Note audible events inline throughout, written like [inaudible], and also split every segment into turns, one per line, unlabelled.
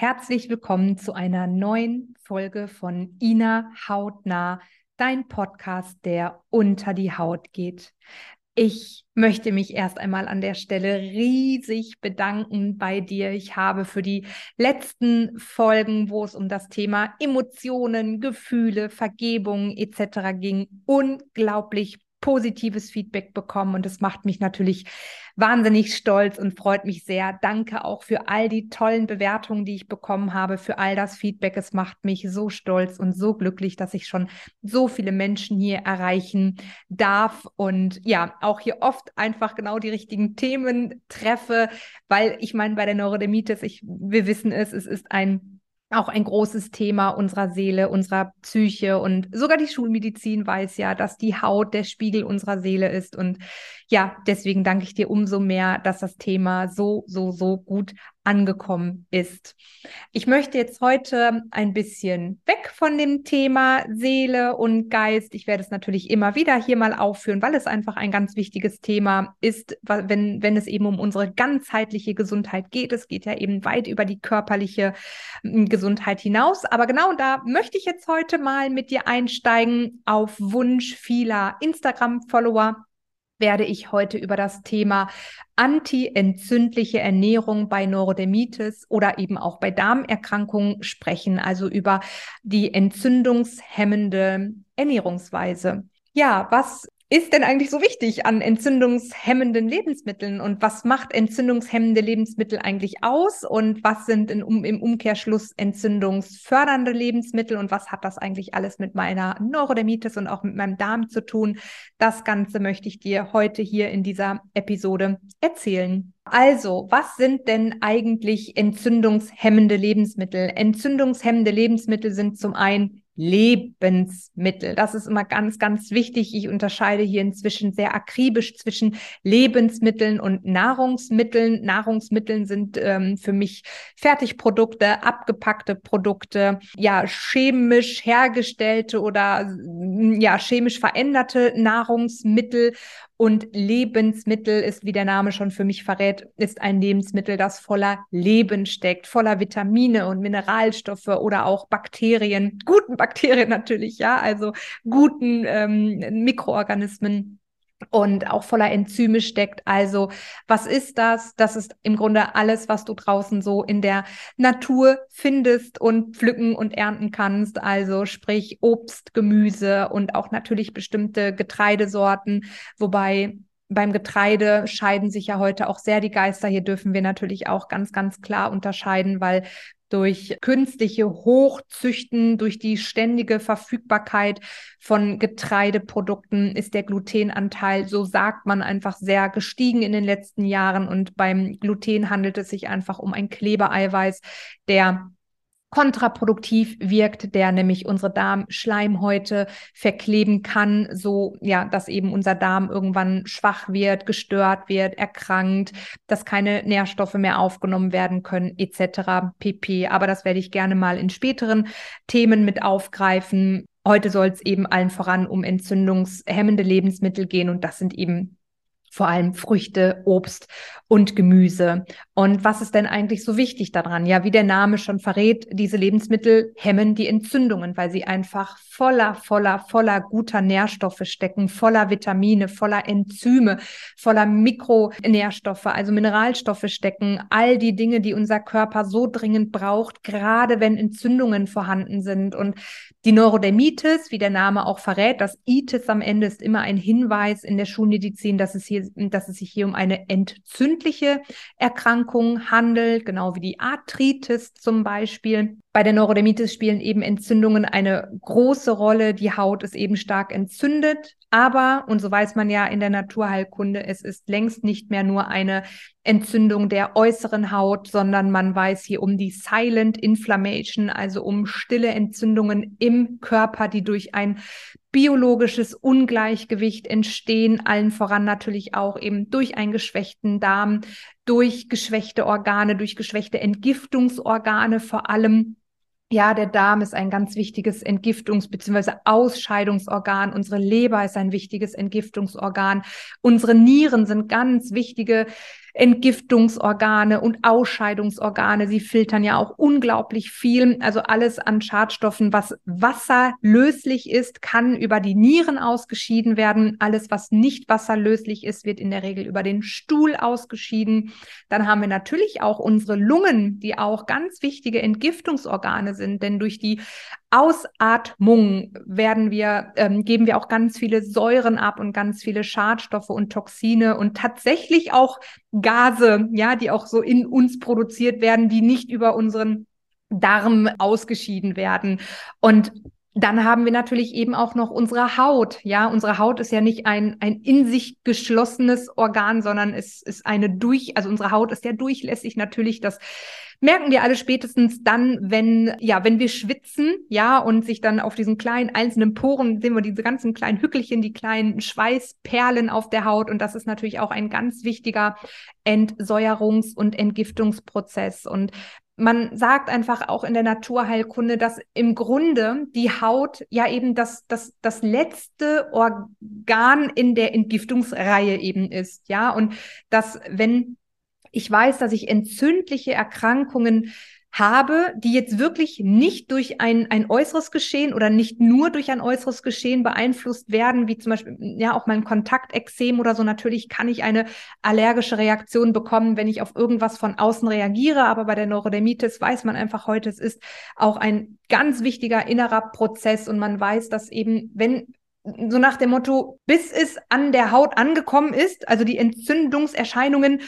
herzlich willkommen zu einer neuen Folge von Ina Hautnah, dein Podcast, der unter die Haut geht. Ich möchte mich erst einmal an der Stelle riesig bedanken bei dir. Ich habe für die letzten Folgen, wo es um das Thema Emotionen, Gefühle, Vergebung etc. ging, unglaublich positives Feedback bekommen und das macht mich natürlich wahnsinnig stolz und freut mich sehr. Danke auch für all die tollen Bewertungen, die ich bekommen habe, für all das Feedback. Es macht mich so stolz und so glücklich, dass ich schon so viele Menschen hier erreichen darf und ja, auch hier oft einfach genau die richtigen Themen treffe, weil ich meine, bei der Neurodermitis, ich, wir wissen es, es ist ein auch ein großes Thema unserer Seele, unserer Psyche. Und sogar die Schulmedizin weiß ja, dass die Haut der Spiegel unserer Seele ist. Und ja, deswegen danke ich dir umso mehr, dass das Thema so, so, so gut angekommen ist. Ich möchte jetzt heute ein bisschen weg von dem Thema Seele und Geist. Ich werde es natürlich immer wieder hier mal aufführen, weil es einfach ein ganz wichtiges Thema ist, wenn, wenn es eben um unsere ganzheitliche Gesundheit geht. Es geht ja eben weit über die körperliche hm, Gesundheit hinaus. Aber genau da möchte ich jetzt heute mal mit dir einsteigen auf Wunsch vieler Instagram-Follower werde ich heute über das Thema antientzündliche Ernährung bei Neurodermitis oder eben auch bei Darmerkrankungen sprechen, also über die entzündungshemmende Ernährungsweise. Ja, was ist denn eigentlich so wichtig an entzündungshemmenden Lebensmitteln und was macht entzündungshemmende Lebensmittel eigentlich aus und was sind in, um, im Umkehrschluss entzündungsfördernde Lebensmittel und was hat das eigentlich alles mit meiner Neurodermitis und auch mit meinem Darm zu tun? Das Ganze möchte ich dir heute hier in dieser Episode erzählen. Also, was sind denn eigentlich entzündungshemmende Lebensmittel? Entzündungshemmende Lebensmittel sind zum einen Lebensmittel. Das ist immer ganz, ganz wichtig. Ich unterscheide hier inzwischen sehr akribisch zwischen Lebensmitteln und Nahrungsmitteln. Nahrungsmitteln sind ähm, für mich Fertigprodukte, abgepackte Produkte, ja, chemisch hergestellte oder ja, chemisch veränderte Nahrungsmittel und Lebensmittel ist, wie der Name schon für mich verrät, ist ein Lebensmittel, das voller Leben steckt, voller Vitamine und Mineralstoffe oder auch Bakterien, guten Bakterien [laughs] natürlich, ja, also guten ähm, Mikroorganismen und auch voller Enzyme steckt. Also was ist das? Das ist im Grunde alles, was du draußen so in der Natur findest und pflücken und ernten kannst. Also sprich Obst, Gemüse und auch natürlich bestimmte Getreidesorten, wobei beim Getreide scheiden sich ja heute auch sehr die Geister. Hier dürfen wir natürlich auch ganz, ganz klar unterscheiden, weil durch künstliche Hochzüchten, durch die ständige Verfügbarkeit von Getreideprodukten ist der Glutenanteil, so sagt man, einfach sehr gestiegen in den letzten Jahren. Und beim Gluten handelt es sich einfach um ein Klebeeiweiß, der kontraproduktiv wirkt, der nämlich unsere Darmschleimhäute verkleben kann, so ja, dass eben unser Darm irgendwann schwach wird, gestört wird, erkrankt, dass keine Nährstoffe mehr aufgenommen werden können, etc. pp. Aber das werde ich gerne mal in späteren Themen mit aufgreifen. Heute soll es eben allen voran um entzündungshemmende Lebensmittel gehen und das sind eben vor allem Früchte, Obst und Gemüse. Und was ist denn eigentlich so wichtig daran? Ja, wie der Name schon verrät, diese Lebensmittel hemmen die Entzündungen, weil sie einfach voller, voller, voller guter Nährstoffe stecken, voller Vitamine, voller Enzyme, voller Mikronährstoffe, also Mineralstoffe stecken, all die Dinge, die unser Körper so dringend braucht, gerade wenn Entzündungen vorhanden sind. Und die Neurodermitis, wie der Name auch verrät, das Itis am Ende ist immer ein Hinweis in der Schulmedizin, dass es hier dass es sich hier um eine entzündliche Erkrankung handelt, genau wie die Arthritis zum Beispiel. Bei der Neurodermitis spielen eben Entzündungen eine große Rolle. Die Haut ist eben stark entzündet. Aber, und so weiß man ja in der Naturheilkunde, es ist längst nicht mehr nur eine Entzündung der äußeren Haut, sondern man weiß hier um die Silent Inflammation, also um stille Entzündungen im Körper, die durch ein biologisches Ungleichgewicht entstehen, allen voran natürlich auch eben durch einen geschwächten Darm, durch geschwächte Organe, durch geschwächte Entgiftungsorgane vor allem. Ja, der Darm ist ein ganz wichtiges Entgiftungs- bzw. Ausscheidungsorgan. Unsere Leber ist ein wichtiges Entgiftungsorgan. Unsere Nieren sind ganz wichtige Entgiftungsorgane und Ausscheidungsorgane. Sie filtern ja auch unglaublich viel. Also alles an Schadstoffen, was wasserlöslich ist, kann über die Nieren ausgeschieden werden. Alles, was nicht wasserlöslich ist, wird in der Regel über den Stuhl ausgeschieden. Dann haben wir natürlich auch unsere Lungen, die auch ganz wichtige Entgiftungsorgane sind, denn durch die Ausatmung werden wir, ähm, geben wir auch ganz viele Säuren ab und ganz viele Schadstoffe und Toxine und tatsächlich auch Gase, ja, die auch so in uns produziert werden, die nicht über unseren Darm ausgeschieden werden. Und dann haben wir natürlich eben auch noch unsere Haut. Ja, unsere Haut ist ja nicht ein, ein in sich geschlossenes Organ, sondern es ist eine durch, also unsere Haut ist ja durchlässig natürlich. Das merken wir alle spätestens dann, wenn, ja, wenn wir schwitzen, ja, und sich dann auf diesen kleinen einzelnen Poren sehen wir diese ganzen kleinen Hückelchen, die kleinen Schweißperlen auf der Haut. Und das ist natürlich auch ein ganz wichtiger Entsäuerungs- und Entgiftungsprozess. Und man sagt einfach auch in der Naturheilkunde, dass im Grunde die Haut ja eben das, das, das letzte Organ in der Entgiftungsreihe eben ist. Ja, und dass, wenn ich weiß, dass ich entzündliche Erkrankungen habe, die jetzt wirklich nicht durch ein, ein äußeres Geschehen oder nicht nur durch ein äußeres Geschehen beeinflusst werden, wie zum Beispiel ja auch mein Kontaktexem oder so. Natürlich kann ich eine allergische Reaktion bekommen, wenn ich auf irgendwas von außen reagiere, aber bei der Neurodermitis weiß man einfach heute, es ist auch ein ganz wichtiger innerer Prozess und man weiß, dass eben, wenn so nach dem Motto, bis es an der Haut angekommen ist, also die Entzündungserscheinungen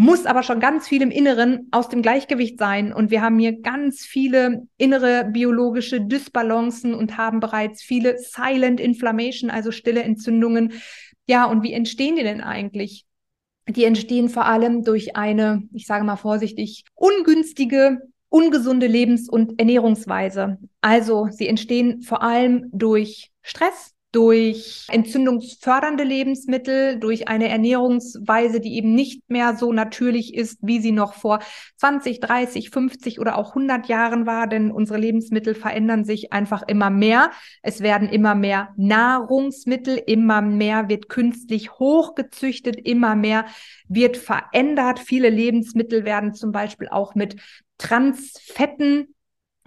muss aber schon ganz viel im Inneren aus dem Gleichgewicht sein. Und wir haben hier ganz viele innere biologische Dysbalancen und haben bereits viele Silent Inflammation, also stille Entzündungen. Ja, und wie entstehen die denn eigentlich? Die entstehen vor allem durch eine, ich sage mal vorsichtig, ungünstige ungesunde Lebens- und Ernährungsweise. Also sie entstehen vor allem durch Stress, durch entzündungsfördernde Lebensmittel, durch eine Ernährungsweise, die eben nicht mehr so natürlich ist, wie sie noch vor 20, 30, 50 oder auch 100 Jahren war, denn unsere Lebensmittel verändern sich einfach immer mehr. Es werden immer mehr Nahrungsmittel, immer mehr wird künstlich hochgezüchtet, immer mehr wird verändert. Viele Lebensmittel werden zum Beispiel auch mit Transfetten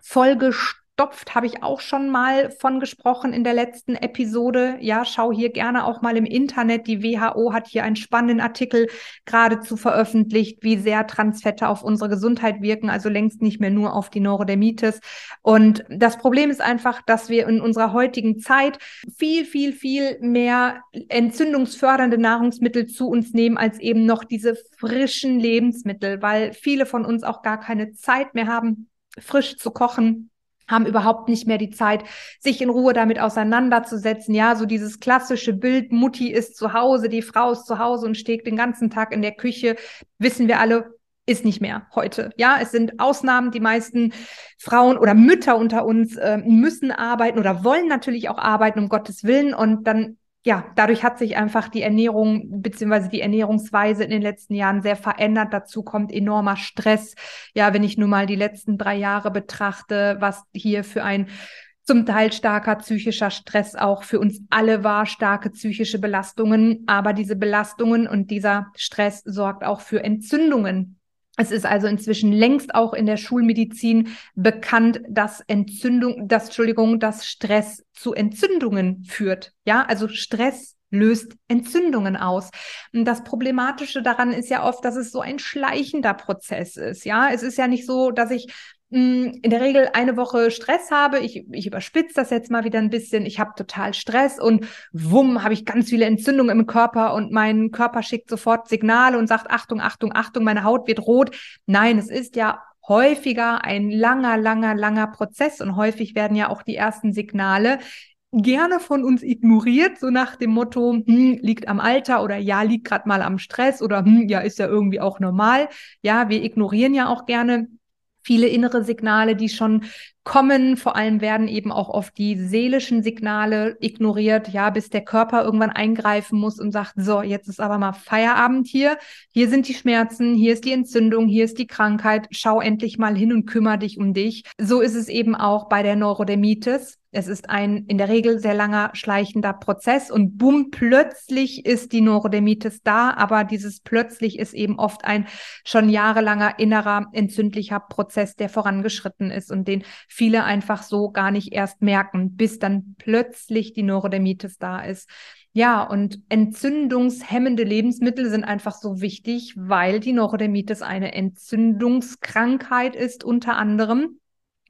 vollgestellt verstopft, habe ich auch schon mal von gesprochen in der letzten Episode. Ja, schau hier gerne auch mal im Internet. Die WHO hat hier einen spannenden Artikel geradezu veröffentlicht, wie sehr Transfette auf unsere Gesundheit wirken, also längst nicht mehr nur auf die Neurodermitis. Und das Problem ist einfach, dass wir in unserer heutigen Zeit viel, viel, viel mehr entzündungsfördernde Nahrungsmittel zu uns nehmen, als eben noch diese frischen Lebensmittel, weil viele von uns auch gar keine Zeit mehr haben, frisch zu kochen haben überhaupt nicht mehr die Zeit, sich in Ruhe damit auseinanderzusetzen. Ja, so dieses klassische Bild, Mutti ist zu Hause, die Frau ist zu Hause und steht den ganzen Tag in der Küche, wissen wir alle, ist nicht mehr heute. Ja, es sind Ausnahmen. Die meisten Frauen oder Mütter unter uns äh, müssen arbeiten oder wollen natürlich auch arbeiten, um Gottes Willen. Und dann ja, dadurch hat sich einfach die Ernährung beziehungsweise die Ernährungsweise in den letzten Jahren sehr verändert. Dazu kommt enormer Stress. Ja, wenn ich nur mal die letzten drei Jahre betrachte, was hier für ein zum Teil starker psychischer Stress auch für uns alle war, starke psychische Belastungen. Aber diese Belastungen und dieser Stress sorgt auch für Entzündungen es ist also inzwischen längst auch in der Schulmedizin bekannt, dass Entzündung, dass, Entschuldigung, dass Stress zu Entzündungen führt. Ja, also Stress löst Entzündungen aus. Und das Problematische daran ist ja oft, dass es so ein schleichender Prozess ist. Ja, es ist ja nicht so, dass ich in der Regel eine Woche Stress habe. Ich, ich überspitze das jetzt mal wieder ein bisschen. Ich habe total Stress und wumm, habe ich ganz viele Entzündungen im Körper und mein Körper schickt sofort Signale und sagt, Achtung, Achtung, Achtung, meine Haut wird rot. Nein, es ist ja häufiger ein langer, langer, langer Prozess und häufig werden ja auch die ersten Signale gerne von uns ignoriert, so nach dem Motto, hm, liegt am Alter oder ja, liegt gerade mal am Stress oder hm, ja, ist ja irgendwie auch normal. Ja, wir ignorieren ja auch gerne viele innere Signale, die schon kommen. Vor allem werden eben auch oft die seelischen Signale ignoriert, ja, bis der Körper irgendwann eingreifen muss und sagt, so, jetzt ist aber mal Feierabend hier. Hier sind die Schmerzen, hier ist die Entzündung, hier ist die Krankheit. Schau endlich mal hin und kümmere dich um dich. So ist es eben auch bei der Neurodermitis. Es ist ein in der Regel sehr langer schleichender Prozess und bumm, plötzlich ist die Neurodermitis da, aber dieses plötzlich ist eben oft ein schon jahrelanger innerer entzündlicher Prozess, der vorangeschritten ist und den viele einfach so gar nicht erst merken, bis dann plötzlich die Neurodermitis da ist. Ja, und entzündungshemmende Lebensmittel sind einfach so wichtig, weil die Neurodermitis eine Entzündungskrankheit ist unter anderem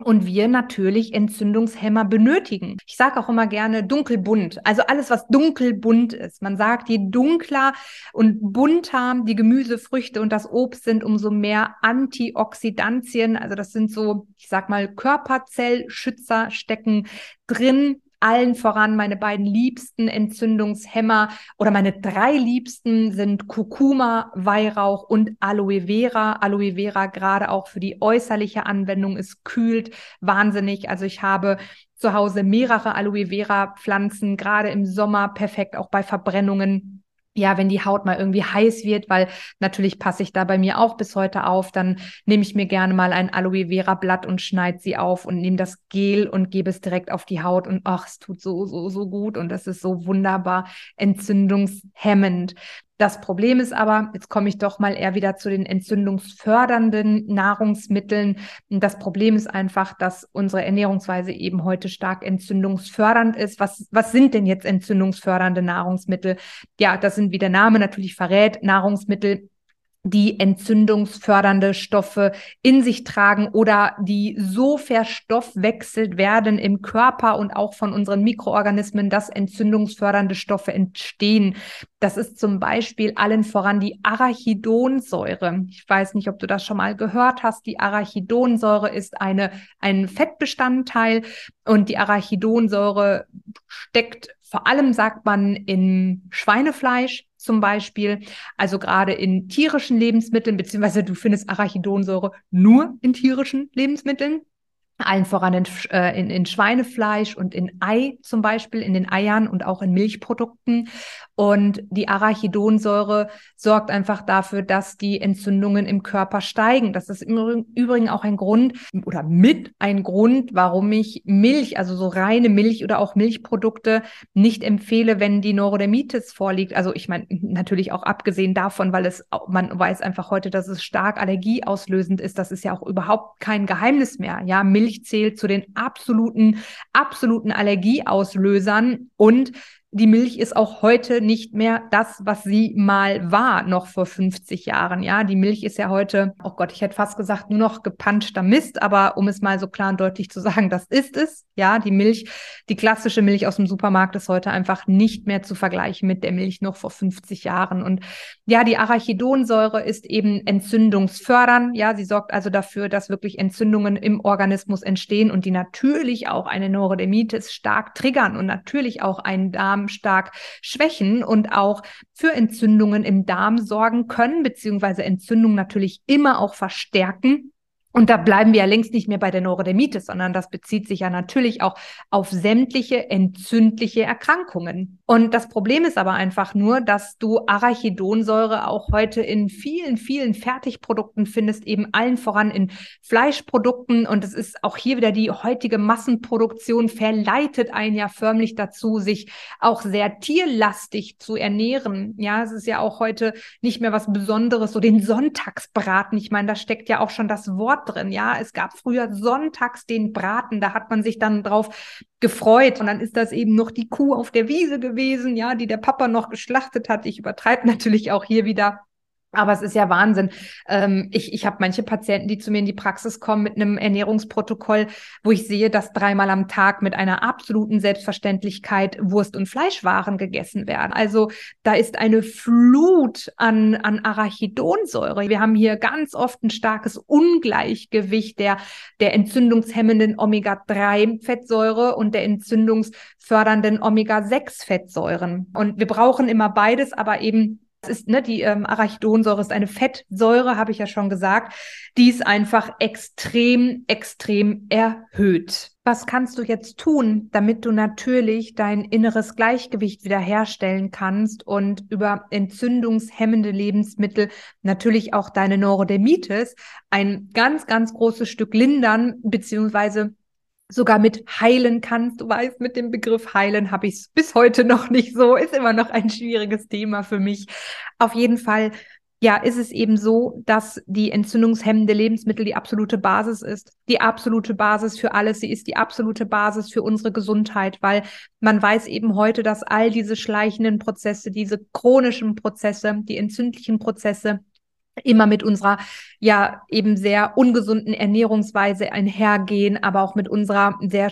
und wir natürlich Entzündungshemmer benötigen. Ich sage auch immer gerne dunkelbunt, also alles, was dunkelbunt ist. Man sagt, je dunkler und bunter die Gemüse, Früchte und das Obst sind, umso mehr Antioxidantien, also das sind so, ich sag mal, Körperzellschützer stecken drin allen voran meine beiden liebsten Entzündungshemmer oder meine drei liebsten sind Kurkuma, Weihrauch und Aloe Vera. Aloe Vera gerade auch für die äußerliche Anwendung, es kühlt wahnsinnig. Also ich habe zu Hause mehrere Aloe Vera Pflanzen, gerade im Sommer perfekt auch bei Verbrennungen ja, wenn die Haut mal irgendwie heiß wird, weil natürlich passe ich da bei mir auch bis heute auf, dann nehme ich mir gerne mal ein Aloe Vera Blatt und schneide sie auf und nehme das Gel und gebe es direkt auf die Haut und ach, es tut so, so, so gut und das ist so wunderbar entzündungshemmend. Das Problem ist aber, jetzt komme ich doch mal eher wieder zu den entzündungsfördernden Nahrungsmitteln. Das Problem ist einfach, dass unsere Ernährungsweise eben heute stark entzündungsfördernd ist. Was, was sind denn jetzt entzündungsfördernde Nahrungsmittel? Ja, das sind, wie der Name natürlich verrät, Nahrungsmittel, die entzündungsfördernde Stoffe in sich tragen oder die so verstoffwechselt werden im Körper und auch von unseren Mikroorganismen, dass entzündungsfördernde Stoffe entstehen. Das ist zum Beispiel allen voran die Arachidonsäure. Ich weiß nicht, ob du das schon mal gehört hast. Die Arachidonsäure ist eine, ein Fettbestandteil und die Arachidonsäure steckt vor allem, sagt man, in Schweinefleisch, zum Beispiel, also gerade in tierischen Lebensmitteln, beziehungsweise du findest Arachidonsäure nur in tierischen Lebensmitteln allen voran in, äh, in, in, Schweinefleisch und in Ei zum Beispiel, in den Eiern und auch in Milchprodukten. Und die Arachidonsäure sorgt einfach dafür, dass die Entzündungen im Körper steigen. Das ist im Übrigen auch ein Grund oder mit ein Grund, warum ich Milch, also so reine Milch oder auch Milchprodukte nicht empfehle, wenn die Neurodermitis vorliegt. Also ich meine, natürlich auch abgesehen davon, weil es, man weiß einfach heute, dass es stark allergieauslösend ist. Das ist ja auch überhaupt kein Geheimnis mehr. Ja, Milch Milch zählt zu den absoluten, absoluten Allergieauslösern. Und die Milch ist auch heute nicht mehr das, was sie mal war, noch vor 50 Jahren. Ja, die Milch ist ja heute, oh Gott, ich hätte fast gesagt, nur noch gepanschter Mist, aber um es mal so klar und deutlich zu sagen, das ist es. Ja, die Milch, die klassische Milch aus dem Supermarkt ist heute einfach nicht mehr zu vergleichen mit der Milch noch vor 50 Jahren. Und ja, die Arachidonsäure ist eben entzündungsfördernd. Ja, sie sorgt also dafür, dass wirklich Entzündungen im Organismus entstehen und die natürlich auch eine Neurodermitis stark triggern und natürlich auch einen Darm Darm stark schwächen und auch für Entzündungen im Darm sorgen können, beziehungsweise Entzündungen natürlich immer auch verstärken. Und da bleiben wir ja längst nicht mehr bei der Neurodermitis, sondern das bezieht sich ja natürlich auch auf sämtliche entzündliche Erkrankungen. Und das Problem ist aber einfach nur, dass du Arachidonsäure auch heute in vielen, vielen Fertigprodukten findest, eben allen voran in Fleischprodukten. Und es ist auch hier wieder die heutige Massenproduktion verleitet einen ja förmlich dazu, sich auch sehr tierlastig zu ernähren. Ja, es ist ja auch heute nicht mehr was Besonderes, so den Sonntagsbraten. Ich meine, da steckt ja auch schon das Wort drin. Ja, es gab früher sonntags den Braten, da hat man sich dann drauf gefreut. Und dann ist das eben noch die Kuh auf der Wiese gewesen, ja, die der Papa noch geschlachtet hat. Ich übertreibe [laughs] natürlich auch hier wieder. Aber es ist ja Wahnsinn. Ähm, ich ich habe manche Patienten, die zu mir in die Praxis kommen mit einem Ernährungsprotokoll, wo ich sehe, dass dreimal am Tag mit einer absoluten Selbstverständlichkeit Wurst- und Fleischwaren gegessen werden. Also da ist eine Flut an, an Arachidonsäure. Wir haben hier ganz oft ein starkes Ungleichgewicht der, der entzündungshemmenden Omega-3-Fettsäure und der entzündungsfördernden Omega-6-Fettsäuren. Und wir brauchen immer beides, aber eben ist, ne, die ähm, Arachidonsäure ist eine Fettsäure, habe ich ja schon gesagt. Die ist einfach extrem, extrem erhöht. Was kannst du jetzt tun, damit du natürlich dein inneres Gleichgewicht wiederherstellen kannst und über entzündungshemmende Lebensmittel natürlich auch deine Neurodermitis ein ganz, ganz großes Stück lindern beziehungsweise sogar mit heilen kannst. Du weißt, mit dem Begriff heilen habe ich es bis heute noch nicht so. Ist immer noch ein schwieriges Thema für mich. Auf jeden Fall, ja, ist es eben so, dass die entzündungshemmende Lebensmittel die absolute Basis ist. Die absolute Basis für alles. Sie ist die absolute Basis für unsere Gesundheit, weil man weiß eben heute, dass all diese schleichenden Prozesse, diese chronischen Prozesse, die entzündlichen Prozesse, immer mit unserer ja eben sehr ungesunden Ernährungsweise einhergehen, aber auch mit unserer sehr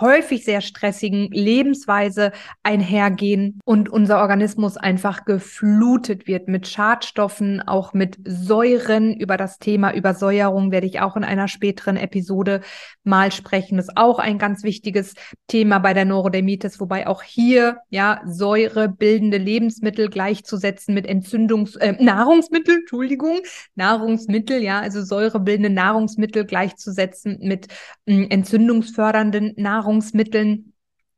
häufig sehr stressigen Lebensweise einhergehen und unser Organismus einfach geflutet wird mit Schadstoffen, auch mit Säuren. Über das Thema Übersäuerung werde ich auch in einer späteren Episode mal sprechen. Das ist auch ein ganz wichtiges Thema bei der Neurodermitis, wobei auch hier ja säurebildende Lebensmittel gleichzusetzen mit Entzündungs äh, Nahrungsmittel, Entschuldigung, Nahrungsmittel, ja, also säurebildende Nahrungsmittel gleichzusetzen mit äh, entzündungsfördernden Nahrungsmitteln Nahrungsmitteln.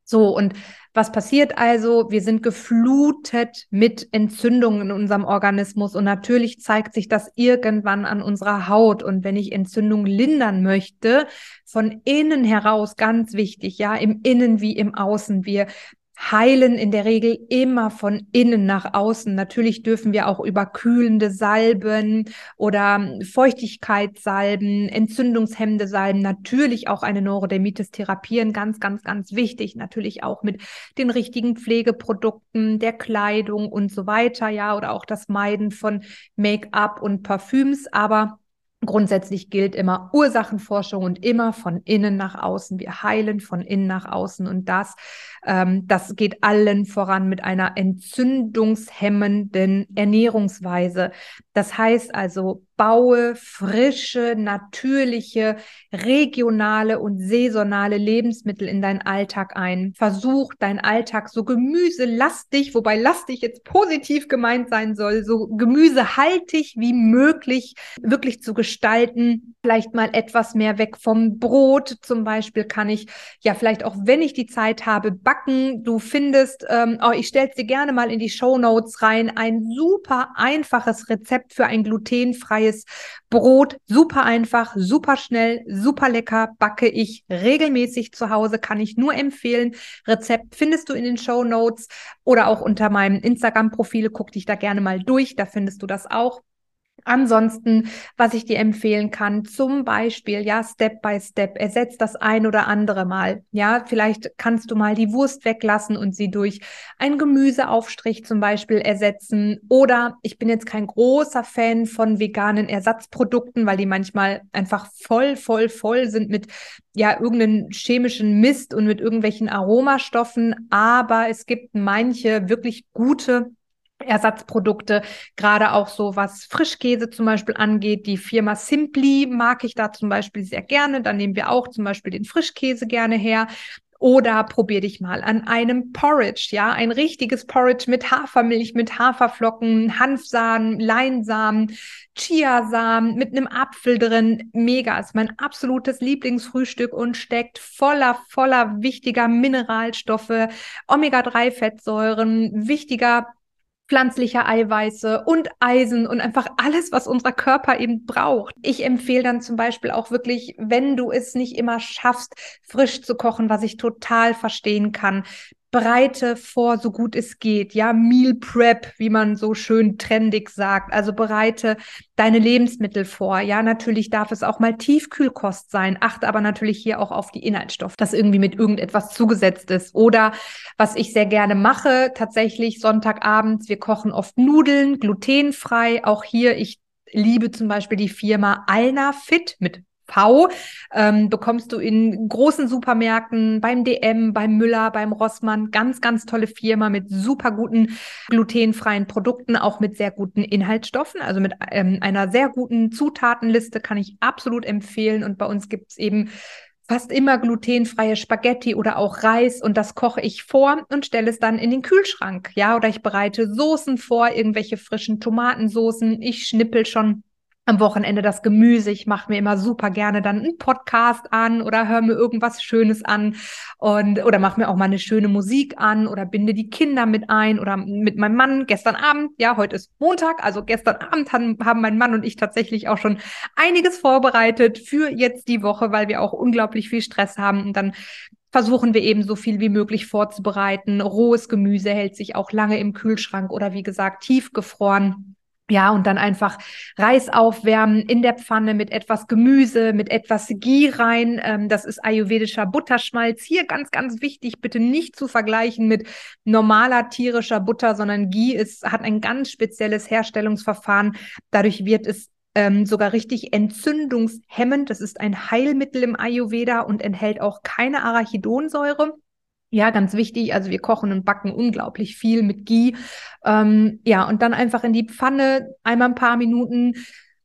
So, und was passiert also? Wir sind geflutet mit Entzündungen in unserem Organismus und natürlich zeigt sich das irgendwann an unserer Haut. Und wenn ich Entzündung lindern möchte, von innen heraus, ganz wichtig, ja, im Innen wie im Außen, wir heilen in der Regel immer von innen nach außen. Natürlich dürfen wir auch über kühlende Salben oder Feuchtigkeitssalben, entzündungshemmende Salben, natürlich auch eine Neurodermitis therapieren. Ganz, ganz, ganz wichtig. Natürlich auch mit den richtigen Pflegeprodukten, der Kleidung und so weiter. Ja, oder auch das Meiden von Make-up und Parfüms. Aber Grundsätzlich gilt immer Ursachenforschung und immer von innen nach außen. Wir heilen von innen nach außen und das, ähm, das geht allen voran mit einer entzündungshemmenden Ernährungsweise. Das heißt also, baue frische, natürliche, regionale und saisonale Lebensmittel in deinen Alltag ein. Versuch deinen Alltag so gemüselastig, wobei lastig jetzt positiv gemeint sein soll, so gemüsehaltig wie möglich wirklich zu gestalten. Vielleicht mal etwas mehr weg vom Brot. Zum Beispiel kann ich ja vielleicht auch, wenn ich die Zeit habe, backen. Du findest, ähm, oh, ich stelle es dir gerne mal in die Show Notes rein, ein super einfaches Rezept für ein glutenfreies neues Brot. Super einfach, super schnell, super lecker. Backe ich regelmäßig zu Hause, kann ich nur empfehlen. Rezept findest du in den Show Notes oder auch unter meinem Instagram-Profil. Guck dich da gerne mal durch, da findest du das auch. Ansonsten, was ich dir empfehlen kann, zum Beispiel, ja, Step by Step, ersetzt das ein oder andere Mal. Ja, vielleicht kannst du mal die Wurst weglassen und sie durch einen Gemüseaufstrich zum Beispiel ersetzen. Oder ich bin jetzt kein großer Fan von veganen Ersatzprodukten, weil die manchmal einfach voll, voll, voll sind mit ja, irgendeinen chemischen Mist und mit irgendwelchen Aromastoffen. Aber es gibt manche wirklich gute Ersatzprodukte, gerade auch so was Frischkäse zum Beispiel angeht. Die Firma Simply mag ich da zum Beispiel sehr gerne. Da nehmen wir auch zum Beispiel den Frischkäse gerne her. Oder probier dich mal an einem Porridge, ja, ein richtiges Porridge mit Hafermilch, mit Haferflocken, Hanfsamen, Leinsamen, Chiasamen, mit einem Apfel drin. Mega, ist mein absolutes Lieblingsfrühstück und steckt voller, voller wichtiger Mineralstoffe, Omega-3-Fettsäuren, wichtiger pflanzliche Eiweiße und Eisen und einfach alles, was unser Körper eben braucht. Ich empfehle dann zum Beispiel auch wirklich, wenn du es nicht immer schaffst, frisch zu kochen, was ich total verstehen kann, bereite vor, so gut es geht. Ja, Meal Prep, wie man so schön trendig sagt. Also bereite deine Lebensmittel vor. Ja, natürlich darf es auch mal Tiefkühlkost sein. Achte aber natürlich hier auch auf die Inhaltsstoffe, dass irgendwie mit irgendetwas zugesetzt ist. Oder was ich sehr gerne mache, tatsächlich Sonntagabends, wir kochen oft Nudeln, glutenfrei. Auch hier, ich liebe zum Beispiel die Firma Alna Fit mit Ähm, bekommst du in großen Supermärkten, beim DM, beim Müller, beim Rossmann. Ganz, ganz tolle Firma mit super guten glutenfreien Produkten, auch mit sehr guten Inhaltsstoffen, also mit ähm, einer sehr guten Zutatenliste kann ich absolut empfehlen. Und bei uns gibt es eben fast immer glutenfreie Spaghetti oder auch Reis und das koche ich vor und stelle es dann in den Kühlschrank. Ja, oder ich bereite Soßen vor, irgendwelche frischen Tomatensoßen. Ich schnippel schon am Wochenende das Gemüse. Ich mache mir immer super gerne dann einen Podcast an oder höre mir irgendwas Schönes an und oder mache mir auch mal eine schöne Musik an oder binde die Kinder mit ein oder mit meinem Mann. Gestern Abend, ja, heute ist Montag, also gestern Abend haben, haben mein Mann und ich tatsächlich auch schon einiges vorbereitet für jetzt die Woche, weil wir auch unglaublich viel Stress haben und dann versuchen wir eben so viel wie möglich vorzubereiten. Rohes Gemüse hält sich auch lange im Kühlschrank oder wie gesagt tiefgefroren. Ja, und dann einfach Reis aufwärmen in der Pfanne mit etwas Gemüse, mit etwas Ghee rein. Ähm, das ist ayurvedischer Butterschmalz. Hier ganz, ganz wichtig, bitte nicht zu vergleichen mit normaler tierischer Butter, sondern Ghee ist, hat ein ganz spezielles Herstellungsverfahren. Dadurch wird es ähm, sogar richtig entzündungshemmend. Das ist ein Heilmittel im Ayurveda und enthält auch keine Arachidonsäure. Ja, ganz wichtig. Also wir kochen und backen unglaublich viel mit Ghee. Ähm, ja, und dann einfach in die Pfanne einmal ein paar Minuten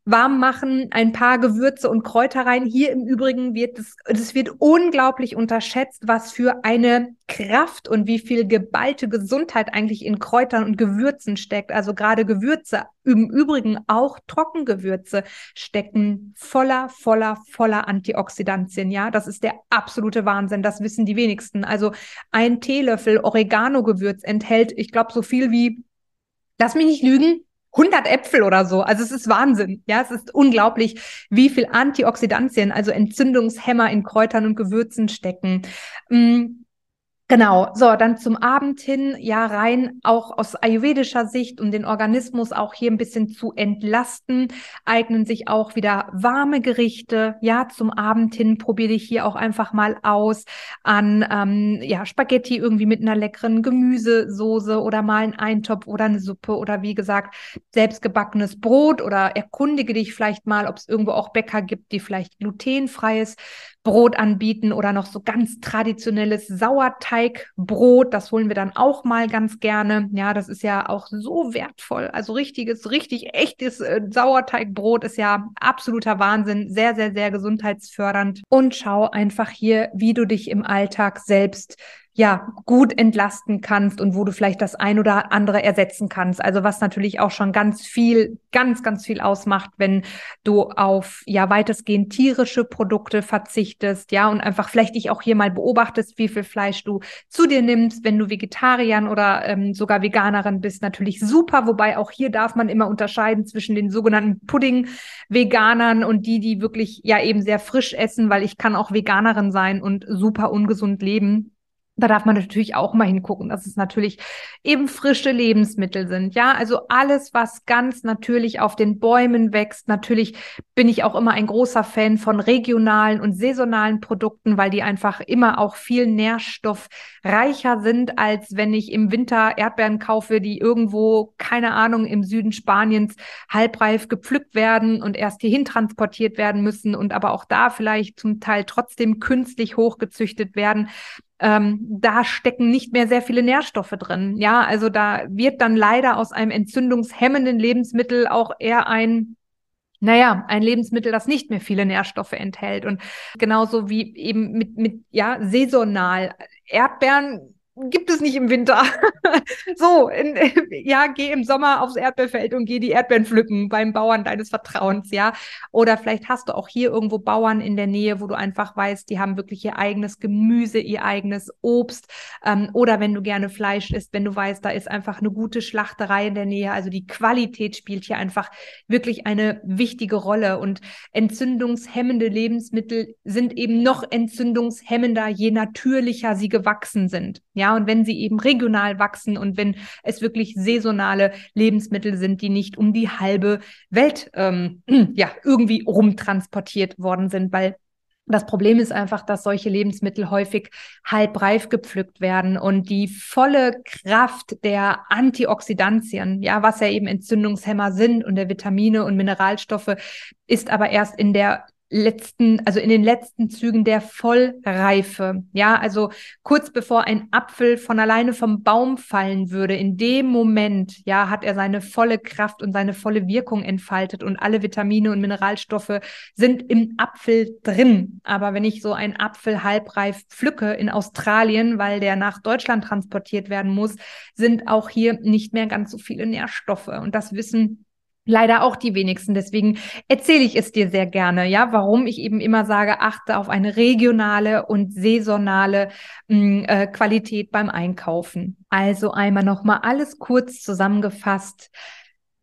warm machen, ein paar Gewürze und Kräuter rein. Hier im Übrigen wird es, es wird unglaublich unterschätzt, was für eine Kraft und wie viel geballte Gesundheit eigentlich in Kräutern und Gewürzen steckt. Also gerade Gewürze, im Übrigen auch Trockengewürze stecken voller, voller, voller Antioxidantien. Ja, das ist der absolute Wahnsinn. Das wissen die wenigsten. Also ein Teelöffel Oregano-Gewürz enthält, ich glaube, so viel wie Lass mich nicht lügen, 100 Äpfel oder so. Also es ist Wahnsinn. Ja, es ist unglaublich, wie viel Antioxidantien, also Entzündungshemmer in Kräutern und Gewürzen stecken. Mm, Genau, so, dann zum Abend hin, ja, rein auch aus ayurvedischer Sicht, um den Organismus auch hier ein bisschen zu entlasten, eignen sich auch wieder warme Gerichte. Ja, zum Abend hin probiere ich hier auch einfach mal aus an, ähm, ja, Spaghetti irgendwie mit einer leckeren Gemüsesoße oder mal einen Eintopf oder eine Suppe oder wie gesagt, selbstgebackenes Brot oder erkundige dich vielleicht mal, ob es irgendwo auch Bäcker gibt, die vielleicht glutenfreies Brot anbieten oder noch so ganz traditionelles Sauerteigbrot. Das holen wir dann auch mal ganz gerne. Ja, das ist ja auch so wertvoll. Also richtiges, richtig echtes äh, Sauerteigbrot ist ja absoluter Wahnsinn. Sehr, sehr, sehr gesundheitsfördernd. Und schau einfach hier, wie du dich im Alltag selbst ja, gut entlasten kannst und wo du vielleicht das ein oder andere ersetzen kannst. Also was natürlich auch schon ganz viel, ganz, ganz viel ausmacht, wenn du auf ja weitestgehend tierische Produkte verzichtest, ja, und einfach vielleicht dich auch hier mal beobachtest, wie viel Fleisch du zu dir nimmst, wenn du Vegetarier oder ähm, sogar Veganerin bist, natürlich super. Wobei auch hier darf man immer unterscheiden zwischen den sogenannten Pudding-Veganern und die, die wirklich ja eben sehr frisch essen, weil ich kann auch Veganerin sein und super ungesund leben da darf man natürlich auch mal hingucken, dass es natürlich eben frische Lebensmittel sind. Ja, also alles, was ganz natürlich auf den Bäumen wächst. Natürlich bin ich auch immer ein großer Fan von regionalen und saisonalen Produkten, weil die einfach immer auch viel nährstoffreicher sind, als wenn ich im Winter Erdbeeren kaufe, die irgendwo, keine Ahnung, im Süden Spaniens halbreif gepflückt werden und erst hierhin transportiert werden müssen und aber auch da vielleicht zum Teil trotzdem künstlich hochgezüchtet werden ähm, da stecken nicht mehr sehr viele Nährstoffe drin. Ja, also da wird dann leider aus einem entzündungshemmenden Lebensmittel auch eher ein naja, ein Lebensmittel, das nicht mehr viele Nährstoffe enthält. Und genauso wie eben mit, mit, ja, saisonal. Erdbeeren gibt es nicht im Winter. [laughs] so, in, [laughs] ja, geh im Sommer aufs Erdbeerfeld und geh die Erdbeeren pflücken beim Bauern deines Vertrauens, ja. Oder vielleicht hast du auch hier irgendwo Bauern in der Nähe, wo du einfach weißt, die haben wirklich ihr eigenes Gemüse, ihr eigenes Obst. Ähm, oder wenn du gerne Fleisch isst, wenn du weißt, da ist einfach eine gute Schlachterei in der Nähe. Also die Qualität spielt hier einfach wirklich eine wichtige Rolle. Und entzündungshemmende Lebensmittel sind eben noch entzündungshemmender, je natürlicher sie gewachsen sind. Ja, und wenn sie eben regional wachsen und wenn es wirklich saisonale Lebensmittel sind, die nicht um die halbe Welt ähm, [clears throat] ja, irgendwie rumtransportiert worden sind, weil das Problem ist einfach, dass solche Lebensmittel häufig halbreif gepflückt werden und die volle Kraft der Antioxidantien, ja, was ja eben Entzündungshemmer sind und der Vitamine und Mineralstoffe, ist aber erst in der letzten, also in den letzten Zügen der Vollreife. Ja, also kurz bevor ein Apfel von alleine vom Baum fallen würde, in dem Moment, ja, hat er seine volle Kraft und seine volle Wirkung entfaltet und alle Vitamine und Mineralstoffe sind im Apfel drin. Aber wenn ich so einen Apfel halbreif pflücke in Australien, weil der nach Deutschland transportiert werden muss, sind auch hier nicht mehr ganz so viele Nährstoffe. Und das wissen leider auch die wenigsten. Deswegen erzähle ich es dir sehr gerne, ja, warum ich eben immer sage, achte auf eine regionale und saisonale mh, mm, äh, Qualität beim Einkaufen. Also einmal nochmal alles kurz zusammengefasst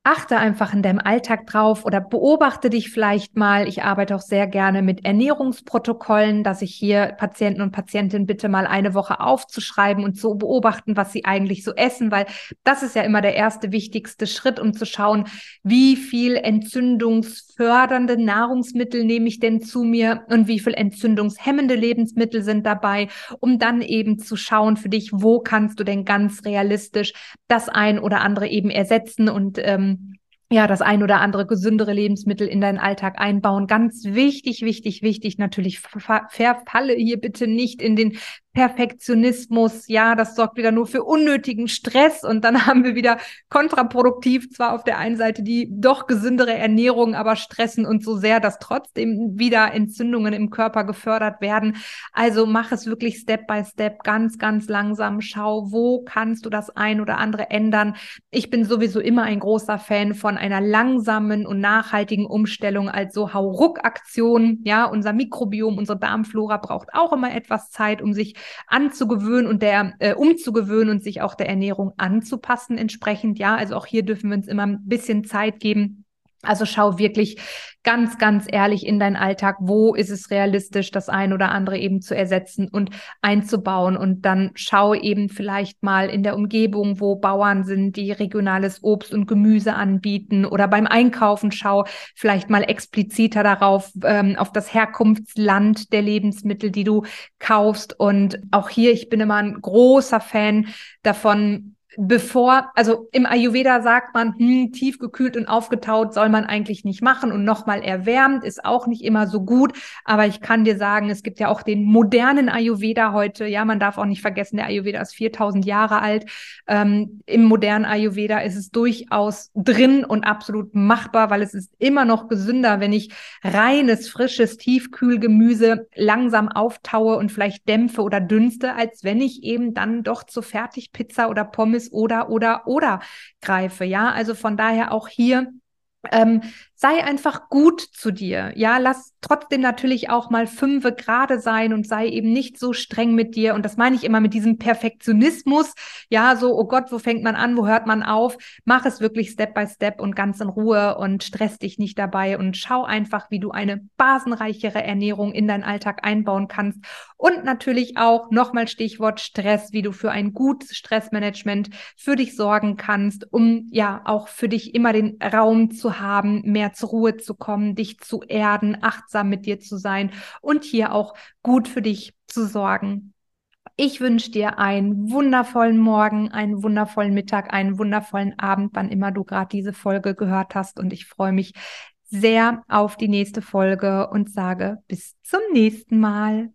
achte einfach in deinem Alltag drauf oder beobachte dich vielleicht mal. Ich arbeite auch sehr gerne mit Ernährungsprotokollen, dass ich hier Patienten und Patientinnen bitte mal eine Woche aufzuschreiben und zu beobachten, was sie eigentlich so essen, weil das ist ja immer der erste wichtigste Schritt, um zu schauen, wie viel entzündungsfördernde Nahrungsmittel nehme ich denn zu mir und wie viel entzündungshemmende Lebensmittel sind dabei, um dann eben zu schauen für dich, wo kannst du denn ganz realistisch das ein oder andere eben ersetzen und ähm, ja, das ein oder andere gesündere Lebensmittel in deinen Alltag einbauen. Ganz wichtig, wichtig, wichtig. Natürlich verfalle hier bitte nicht in den Perfektionismus, ja, das sorgt wieder nur für unnötigen Stress und dann [laughs] haben wir wieder kontraproduktiv zwar auf der einen Seite die doch gesündere Ernährung, aber stressen uns so sehr, dass trotzdem wieder Entzündungen im Körper gefördert werden. Also mach es wirklich Step by Step, ganz, ganz langsam. Schau, wo kannst du das ein oder andere ändern. Ich bin sowieso immer ein großer Fan von einer langsamen und nachhaltigen Umstellung als so Hauruck-Aktion. Ja, unser Mikrobiom, unsere Darmflora braucht auch immer etwas Zeit, um sich anzugewöhnen und der äh, umzugewöhnen und sich auch der Ernährung anzupassen entsprechend. Ja, also auch hier dürfen wir uns immer ein bisschen Zeit geben, also schau wirklich ganz, ganz ehrlich in deinen Alltag, wo ist es realistisch, das ein oder andere eben zu ersetzen und einzubauen. Und dann schau eben vielleicht mal in der Umgebung, wo Bauern sind, die regionales Obst und Gemüse anbieten oder beim Einkaufen schau vielleicht mal expliziter darauf, ähm, auf das Herkunftsland der Lebensmittel, die du kaufst. Und auch hier, ich bin immer ein großer Fan davon, bevor, also im Ayurveda sagt man, hm, tiefgekühlt und aufgetaut soll man eigentlich nicht machen und nochmal erwärmt ist auch nicht immer so gut. Aber ich kann dir sagen, es gibt ja auch den modernen Ayurveda heute. Ja, man darf auch nicht vergessen, der Ayurveda ist 4000 Jahre alt. Ähm, Im modernen Ayurveda ist es durchaus drin und absolut machbar, weil es ist immer noch gesünder, wenn ich reines, frisches, Tiefkühlgemüse langsam auftaue und vielleicht dämpfe oder dünste, als wenn ich eben dann doch zur Fertigpizza oder Pommes dieses oder, oder, oder greife. Ja, also von daher auch hier ähm, sei einfach gut zu dir. Ja, lass trotzdem natürlich auch mal fünfe gerade sein und sei eben nicht so streng mit dir. Und das meine ich immer mit diesem Perfektionismus. Ja, so, oh Gott, wo fängt man an? Wo hört man auf? Mach es wirklich Step by Step und ganz in Ruhe und stress dich nicht dabei und schau einfach, wie du eine basenreichere Ernährung in deinen Alltag einbauen kannst. Und natürlich auch nochmal Stichwort Stress, wie du für ein gutes Stressmanagement für dich sorgen kannst, um ja auch für dich immer den Raum zu haben, mehr zur Ruhe zu kommen, dich zu erden, achtsam mit dir zu sein und hier auch gut für dich zu sorgen. Ich wünsche dir einen wundervollen Morgen, einen wundervollen Mittag, einen wundervollen Abend, wann immer du gerade diese Folge gehört hast. Und ich freue mich sehr auf die nächste Folge und sage bis zum nächsten Mal.